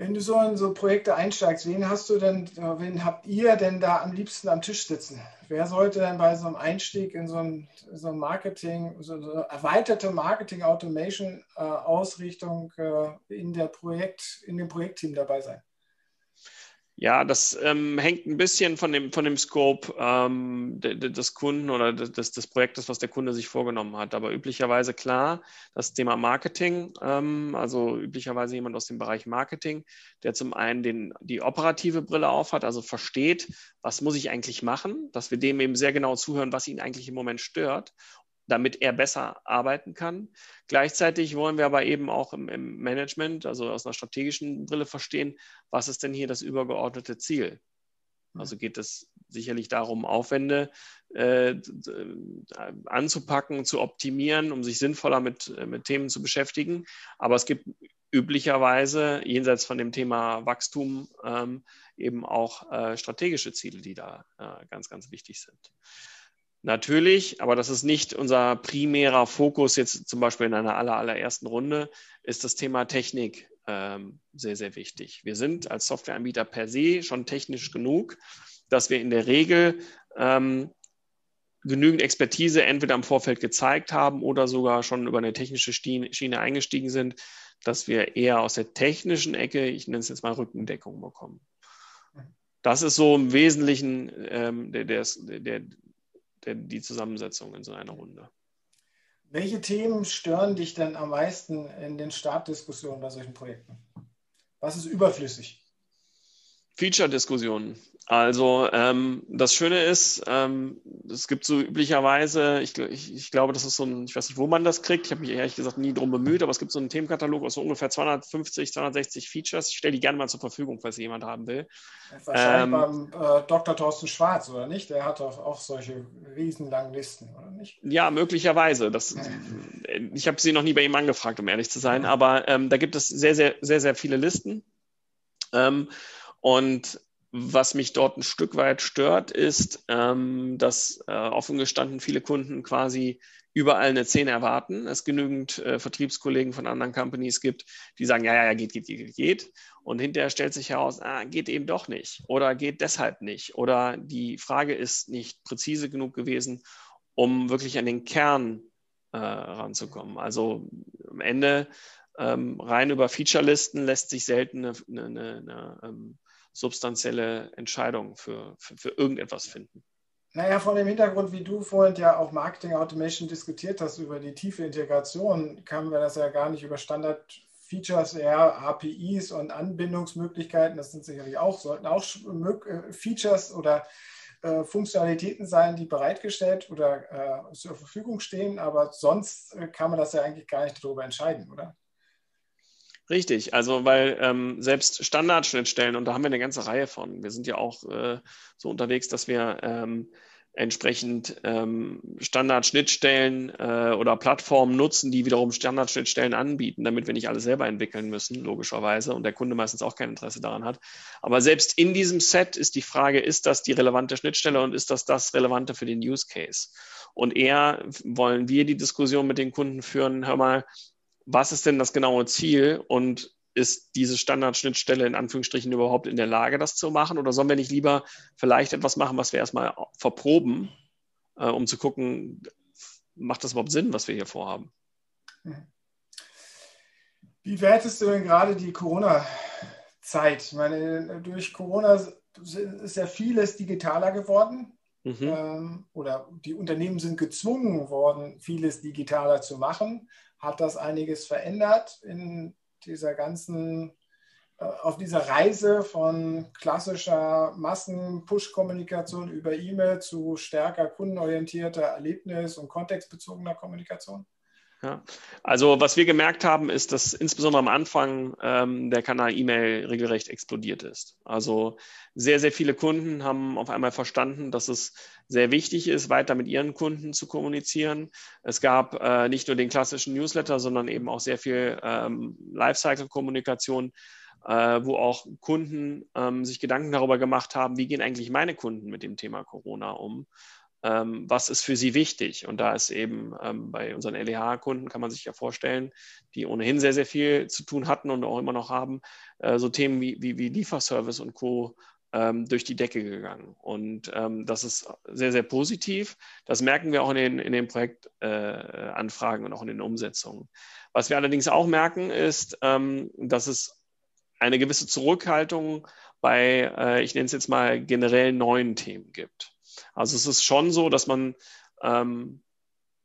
Wenn du so in so Projekte einsteigst, wen hast du denn, wen habt ihr denn da am liebsten am Tisch sitzen? Wer sollte denn bei so einem Einstieg in so ein, so ein Marketing, so, so erweiterte Marketing-Automation-Ausrichtung äh, in, der Projekt, in dem Projektteam dabei sein? Ja, das ähm, hängt ein bisschen von dem, von dem Scope ähm, des Kunden oder des, des Projektes, was der Kunde sich vorgenommen hat. Aber üblicherweise klar, das Thema Marketing, ähm, also üblicherweise jemand aus dem Bereich Marketing, der zum einen den, die operative Brille aufhat, also versteht, was muss ich eigentlich machen, dass wir dem eben sehr genau zuhören, was ihn eigentlich im Moment stört damit er besser arbeiten kann. Gleichzeitig wollen wir aber eben auch im, im, Management, also aus einer strategischen Brille verstehen, was ist denn hier das übergeordnete Ziel? Also geht es sicherlich darum, Aufwände äh, anzupacken, zu optimieren, um sich sinnvoller mit, äh, mit Themen zu beschäftigen. Aber es gibt üblicherweise jenseits von dem Thema Wachstum ähm, eben auch äh, strategische Ziele, die da äh, ganz, ganz wichtig sind. Natürlich, aber das ist nicht unser primärer Fokus jetzt zum Beispiel in einer aller, allerersten Runde, ist das Thema Technik ähm, sehr, sehr wichtig. Wir sind als Softwareanbieter per se schon technisch genug, dass wir in der Regel ähm, genügend Expertise entweder im Vorfeld gezeigt haben oder sogar schon über eine technische Schiene eingestiegen sind, dass wir eher aus der technischen Ecke, ich nenne es jetzt mal Rückendeckung bekommen. Das ist so im Wesentlichen ähm, der, der, der, der, die Zusammensetzung in so einer Runde. Welche Themen stören dich denn am meisten in den Startdiskussionen bei solchen Projekten? Was ist überflüssig? Feature-Diskussionen. Also ähm, das Schöne ist, ähm, es gibt so üblicherweise, ich, ich, ich, glaube, das ist so ein, ich weiß nicht, wo man das kriegt, ich habe mich ehrlich gesagt nie drum bemüht, aber es gibt so einen Themenkatalog aus so ungefähr 250, 260 Features. Ich stelle die gerne mal zur Verfügung, falls jemand haben will. Wahrscheinlich ähm, beim äh, Dr. Thorsten Schwarz, oder nicht? Der hat doch auch solche riesenlangen Listen, oder nicht? Ja, möglicherweise. Das, ich habe sie noch nie bei ihm angefragt, um ehrlich zu sein, aber ähm, da gibt es sehr, sehr, sehr, sehr viele Listen. Ähm, und was mich dort ein Stück weit stört, ist, ähm, dass äh, offen gestanden viele Kunden quasi überall eine 10 erwarten. Es genügend äh, Vertriebskollegen von anderen Companies gibt, die sagen, ja, ja, ja, geht, geht, geht, geht. Und hinterher stellt sich heraus, ah, geht eben doch nicht oder geht deshalb nicht. Oder die Frage ist nicht präzise genug gewesen, um wirklich an den Kern äh, ranzukommen. Also am Ende ähm, rein über Featurelisten lässt sich selten eine, eine, eine, eine ähm, substanzielle Entscheidung für, für, für irgendetwas finden. Naja, von dem Hintergrund, wie du vorhin ja auch Marketing Automation diskutiert hast, über die tiefe Integration, kann wir das ja gar nicht über Standard-Features, eher APIs und Anbindungsmöglichkeiten, das sind sicherlich auch, sollten auch äh, Features oder äh, Funktionalitäten sein, die bereitgestellt oder äh, zur Verfügung stehen, aber sonst äh, kann man das ja eigentlich gar nicht darüber entscheiden, oder? Richtig, also weil ähm, selbst Standardschnittstellen, und da haben wir eine ganze Reihe von, wir sind ja auch äh, so unterwegs, dass wir ähm, entsprechend ähm, Standardschnittstellen äh, oder Plattformen nutzen, die wiederum Standardschnittstellen anbieten, damit wir nicht alles selber entwickeln müssen, logischerweise, und der Kunde meistens auch kein Interesse daran hat. Aber selbst in diesem Set ist die Frage, ist das die relevante Schnittstelle und ist das das Relevante für den Use Case? Und eher wollen wir die Diskussion mit den Kunden führen, hör mal, was ist denn das genaue Ziel und ist diese Standardschnittstelle in Anführungsstrichen überhaupt in der Lage, das zu machen? Oder sollen wir nicht lieber vielleicht etwas machen, was wir erstmal verproben, äh, um zu gucken, macht das überhaupt Sinn, was wir hier vorhaben? Wie wertest du denn gerade die Corona-Zeit? Ich meine, durch Corona ist ja vieles digitaler geworden. Mhm. Ähm, oder die Unternehmen sind gezwungen worden, vieles digitaler zu machen hat das einiges verändert in dieser ganzen, äh, auf dieser Reise von klassischer Massen-Push-Kommunikation über E-Mail zu stärker kundenorientierter Erlebnis- und kontextbezogener Kommunikation? Ja. Also was wir gemerkt haben, ist, dass insbesondere am Anfang ähm, der Kanal E-Mail regelrecht explodiert ist. Also sehr, sehr viele Kunden haben auf einmal verstanden, dass es sehr wichtig ist, weiter mit ihren Kunden zu kommunizieren. Es gab äh, nicht nur den klassischen Newsletter, sondern eben auch sehr viel ähm, Lifecycle-Kommunikation, äh, wo auch Kunden ähm, sich Gedanken darüber gemacht haben, wie gehen eigentlich meine Kunden mit dem Thema Corona um ähm, was ist für sie wichtig. Und da ist eben ähm, bei unseren LEH-Kunden, kann man sich ja vorstellen, die ohnehin sehr, sehr viel zu tun hatten und auch immer noch haben, äh, so Themen wie, wie, wie Lieferservice und Co. Ähm, durch die Decke gegangen. Und ähm, das ist sehr, sehr positiv. Das merken wir auch in den, in den Projektanfragen äh, und auch in den Umsetzungen. Was wir allerdings auch merken, ist, ähm, dass es eine gewisse Zurückhaltung bei, äh, ich nenne es jetzt mal, generell neuen Themen gibt. Also es ist schon so, dass man, ähm,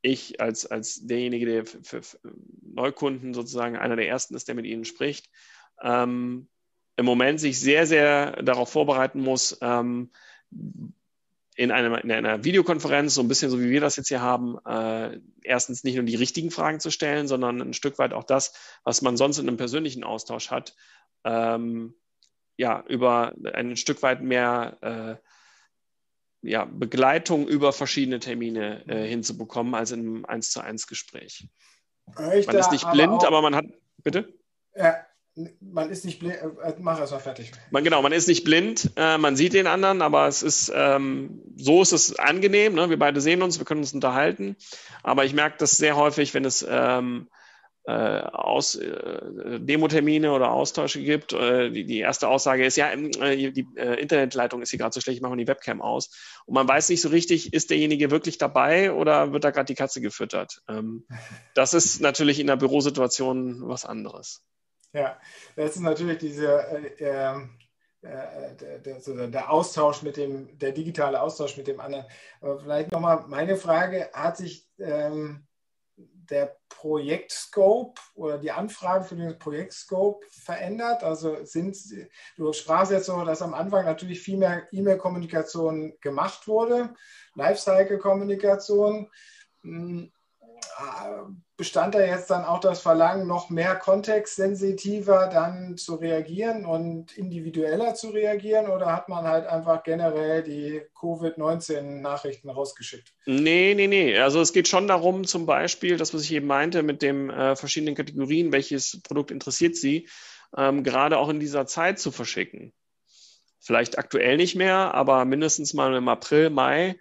ich als, als derjenige, der für, für, Neukunden sozusagen einer der ersten ist, der mit ihnen spricht, ähm, im Moment sich sehr, sehr darauf vorbereiten muss, ähm, in einer, in einer Videokonferenz, so ein bisschen so wie wir das jetzt hier haben, äh, erstens nicht nur die richtigen Fragen zu stellen, sondern ein Stück weit auch das, was man sonst in einem persönlichen Austausch hat, ähm, ja, über ein Stück weit mehr äh, ja, Begleitung über verschiedene Termine äh, hinzubekommen als in einem 1 zu 1 Gespräch. Ich man ist nicht blind, aber, auch, aber, man hat. Bitte? Ja, man ist nicht blind. Äh, mach erst mal fertig. Man, genau, man ist nicht blind, äh, man sieht den anderen, aber es ist ähm, so ist es angenehm. Ne? Wir beide sehen uns, wir können uns unterhalten. Aber ich merke das sehr häufig, wenn es ähm, äh, aus, äh, Demotermine oder Austausche gibt. Äh, die, die erste Aussage ist, ja, äh, die äh, Internetleitung ist hier gerade so schlecht, ich mache die Webcam aus. Und man weiß nicht so richtig, ist derjenige wirklich dabei oder wird da gerade die Katze gefüttert? Ähm, das ist natürlich in der Bürosituation was anderes. Ja, das ist natürlich diese äh, ähm, der, der, der, Austausch mit dem, der digitale Austausch mit dem anderen. Aber vielleicht nochmal meine Frage, hat sich ähm, der Projektscope oder die Anfragen für den Projektscope verändert? Also sind, du sprachst jetzt so, dass am Anfang natürlich viel mehr E-Mail-Kommunikation gemacht wurde, Lifecycle-Kommunikation. Hm, bestand da jetzt dann auch das Verlangen, noch mehr kontextsensitiver dann zu reagieren und individueller zu reagieren oder hat man halt einfach generell die Covid-19-Nachrichten rausgeschickt? Nee, nee, nee. Also es geht schon darum, zum Beispiel, das, was ich eben meinte, mit den äh, verschiedenen Kategorien, welches Produkt interessiert Sie, ähm, gerade auch in dieser Zeit zu verschicken. Vielleicht aktuell nicht mehr, aber mindestens mal im April, Mai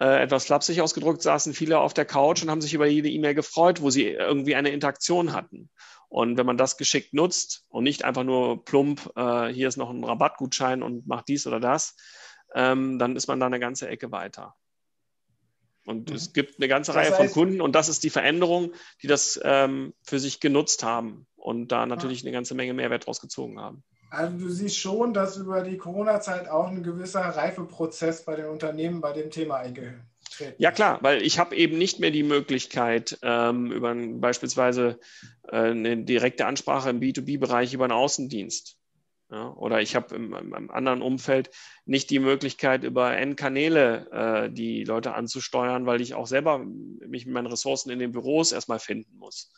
äh, etwas flapsig ausgedrückt, saßen viele auf der Couch und haben sich über jede E-Mail gefreut, wo sie irgendwie eine Interaktion hatten. Und wenn man das geschickt nutzt und nicht einfach nur plump, äh, hier ist noch ein Rabattgutschein und macht dies oder das, ähm, dann ist man da eine ganze Ecke weiter. Und mhm. es gibt eine ganze das Reihe heißt, von Kunden und das ist die Veränderung, die das ähm, für sich genutzt haben und da natürlich eine ganze Menge Mehrwert draus gezogen haben. Also du siehst schon, dass über die Corona-Zeit auch ein gewisser Reifeprozess bei den Unternehmen bei dem Thema eingetreten ist. Ja klar, weil ich habe eben nicht mehr die Möglichkeit, ähm, über beispielsweise äh, eine direkte Ansprache im B2B-Bereich über einen Außendienst. Ja, oder ich habe im, im, anderen Umfeld nicht die Möglichkeit, über N-Kanäle äh, die Leute anzusteuern, weil ich auch selber mich mit meinen Ressourcen in den Büros erstmal finden muss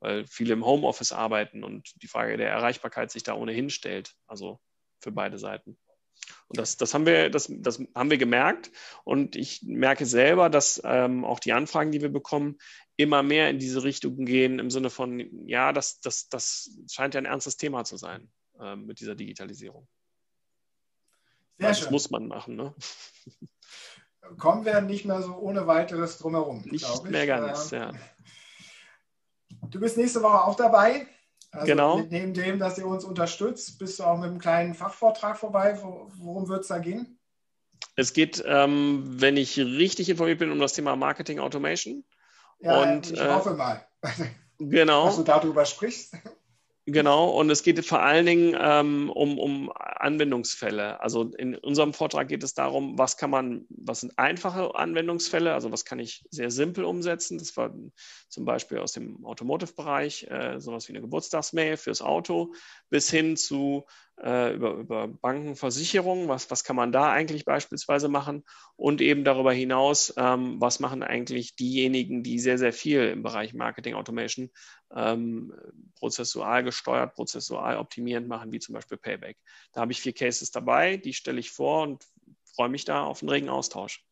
weil viele im Homeoffice arbeiten und die Frage der Erreichbarkeit sich da ohnehin stellt, also für beide Seiten. Und das, das, haben, wir, das, das haben wir gemerkt und ich merke selber, dass ähm, auch die Anfragen, die wir bekommen, immer mehr in diese Richtung gehen, im Sinne von, ja, das, das, das scheint ja ein ernstes Thema zu sein äh, mit dieser Digitalisierung. Sehr das schön. muss man machen. Ne? Kommen wir nicht mehr so ohne weiteres drumherum. Nicht mehr ganz, ja. Du bist nächste Woche auch dabei. Also genau. Neben dem, dass ihr uns unterstützt, bist du auch mit einem kleinen Fachvortrag vorbei. Worum wird es da gehen? Es geht, ähm, wenn ich richtig informiert bin, um das Thema Marketing Automation. Ja, und, ich äh, hoffe mal. *laughs* Genau. Dass du darüber sprichst. Genau, und es geht vor allen Dingen ähm, um, um Anwendungsfälle. Also in unserem Vortrag geht es darum, was kann man, was sind einfache Anwendungsfälle, also was kann ich sehr simpel umsetzen. Das war zum Beispiel aus dem Automotive-Bereich, äh, sowas wie eine Geburtstagsmail fürs Auto, bis hin zu äh, über, über Banken, Versicherungen, was, was kann man da eigentlich beispielsweise machen und eben darüber hinaus, ähm, was machen eigentlich diejenigen, die sehr, sehr viel im Bereich Marketing Automation ähm, prozessual gesteuert, prozessual optimierend machen, wie zum Beispiel Payback. Da habe ich vier Cases dabei, die stelle ich vor und freue mich da auf einen regen Austausch.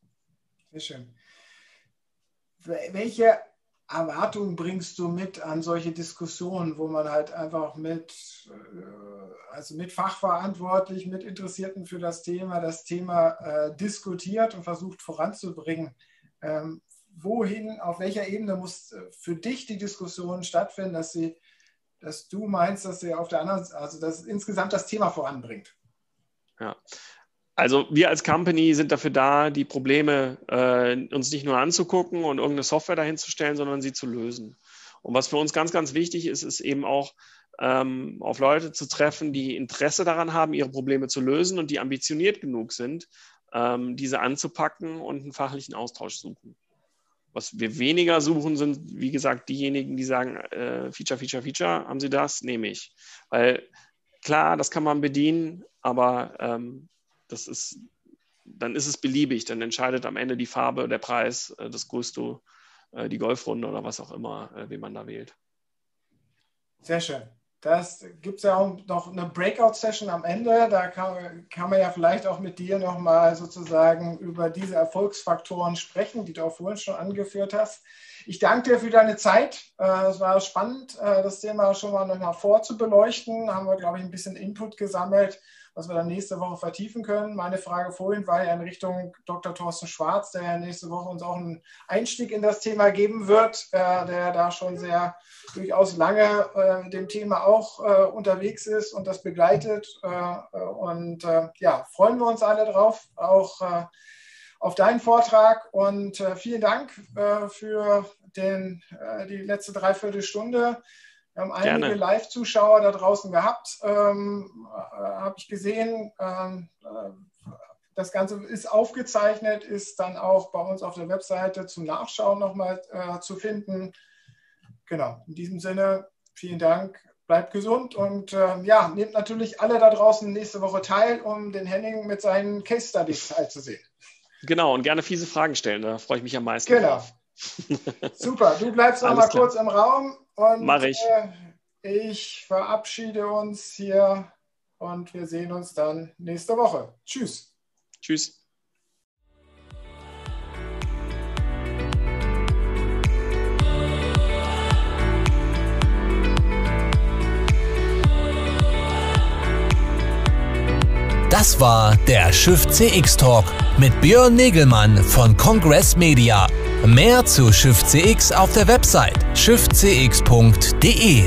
Sehr schön. Welche Erwartungen bringst du mit an solche Diskussionen, wo man halt einfach mit, äh, also mit Fachverantwortlich, mit Interessierten für das Thema, das Thema äh, diskutiert und versucht voranzubringen? Ähm, wohin, auf welcher Ebene muss äh, für dich die Diskussion stattfinden, dass sie, dass du meinst, dass sie auf der anderen, also dass insgesamt das Thema voranbringt? Ja, also wir als Company sind dafür da, die Probleme äh, uns nicht nur anzugucken und irgendeine Software dahinzustellen, sondern sie zu lösen. Und was für uns ganz, ganz wichtig ist, ist eben auch ähm, auf Leute zu treffen, die Interesse daran haben, ihre Probleme zu lösen und die ambitioniert genug sind, ähm, diese anzupacken und einen fachlichen Austausch suchen. Was wir weniger suchen, sind, wie gesagt, diejenigen, die sagen, äh, Feature, Feature, Feature, haben Sie das? Nehme ich. Weil klar, das kann man bedienen, aber ähm, das ist, dann ist es beliebig, dann entscheidet am Ende die Farbe, der Preis, äh, das Gusto, äh, die Golfrunde oder was auch immer, äh, wie man da wählt. Sehr schön. Das gibt es ja auch noch eine Breakout-Session am Ende. Da kann, kann, man ja vielleicht auch mit dir nochmal sozusagen über diese Erfolgsfaktoren sprechen, die du auch vorhin schon angeführt hast. Ich danke dir für deine Zeit. Es war spannend, das Thema schon mal nochmal vorzubeleuchten. Haben wir, glaube ich, ein bisschen Input gesammelt was wir dann nächste Woche vertiefen können. Meine Frage vorhin war ja in Richtung Dr. Thorsten Schwarz, der ja nächste Woche uns auch einen Einstieg in das Thema geben wird, äh, der da schon sehr durchaus lange äh, dem Thema auch äh, unterwegs ist und das begleitet. Äh, und äh, ja, freuen wir uns alle drauf, auch äh, auf deinen Vortrag und vielen Dank für den, die letzte Dreiviertelstunde. Wir haben einige Live-Zuschauer da draußen gehabt, ähm, äh, habe ich gesehen. Ähm, äh, das Ganze ist aufgezeichnet, ist dann auch bei uns auf der Webseite zum Nachschauen nochmal äh, zu finden. Genau, in diesem Sinne, vielen Dank, bleibt gesund und äh, ja, nehmt natürlich alle da draußen nächste Woche teil, um den Henning mit seinen Case Studies teilzusehen. Genau, und gerne fiese Fragen stellen, da freue ich mich am meisten genau. Super, du bleibst noch mal kurz im Raum und Mach ich. Äh, ich verabschiede uns hier und wir sehen uns dann nächste Woche. Tschüss. Tschüss. Das war der Schiff CX Talk mit Björn Negelmann von Congress Media. Mehr zu Schiff CX auf der Website schiffcx.de.